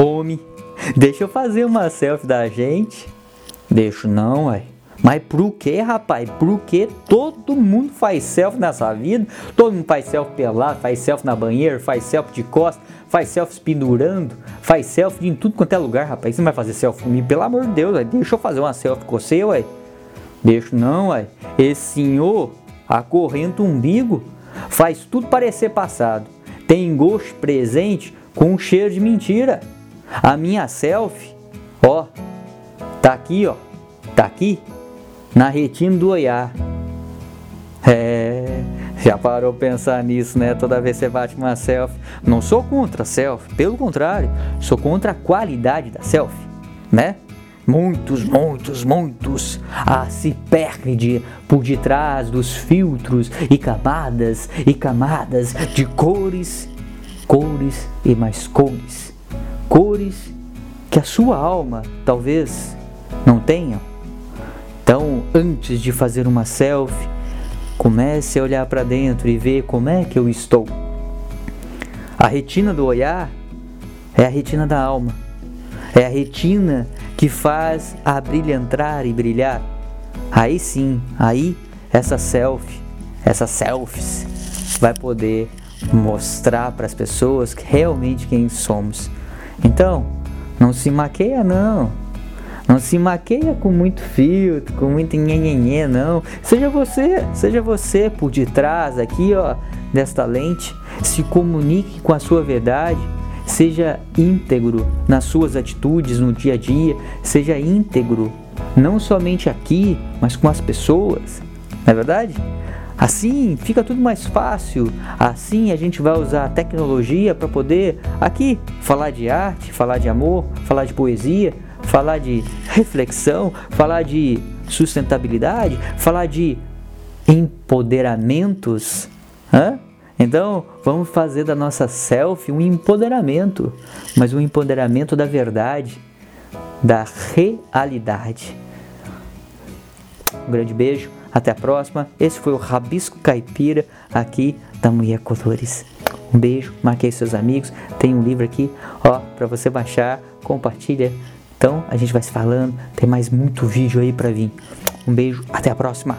Homem, deixa eu fazer uma selfie da gente. Deixo não, uai. Mas por que, rapaz? Por que todo mundo faz selfie nessa vida? Todo mundo faz selfie pelado, faz selfie na banheira, faz selfie de costas, faz selfie pendurando, faz selfie em tudo quanto é lugar, rapaz. Você não vai fazer selfie comigo? Pelo amor de Deus, ué. deixa eu fazer uma selfie com você, ué. Deixa não, ué. Esse senhor acorrenta o umbigo, faz tudo parecer passado. Tem gosto presente com cheiro de mentira. A minha selfie, ó, tá aqui, ó, tá aqui na retina do olhar. É, já parou pensar nisso, né? Toda vez que você bate uma selfie. Não sou contra a selfie, pelo contrário, sou contra a qualidade da selfie, né? Muitos, muitos, muitos ah, se perde por detrás dos filtros e camadas e camadas de cores, cores e mais cores. Cores que a sua alma talvez não tenha então, antes de fazer uma selfie, comece a olhar para dentro e ver como é que eu estou. A retina do olhar é a retina da alma. É a retina que faz a brilhantar e brilhar. Aí sim, aí essa selfie, essas selfies vai poder mostrar para as pessoas realmente quem somos. Então, não se maqueia não. Não se maqueia com muito filtro, com muito nhenhenhê, não. Seja você, seja você por detrás aqui, ó, desta lente. Se comunique com a sua verdade. Seja íntegro nas suas atitudes no dia a dia. Seja íntegro, não somente aqui, mas com as pessoas. Não é verdade? Assim fica tudo mais fácil. Assim a gente vai usar a tecnologia para poder aqui falar de arte, falar de amor, falar de poesia, falar de reflexão, falar de sustentabilidade, falar de empoderamentos. Hã? Então, vamos fazer da nossa selfie um empoderamento, mas um empoderamento da verdade, da realidade. Um grande beijo, até a próxima. Esse foi o Rabisco Caipira aqui da Mulher Colores. Um beijo, marquei seus amigos, tem um livro aqui, ó, para você baixar, compartilha então a gente vai se falando, tem mais muito vídeo aí para vir. Um beijo, até a próxima.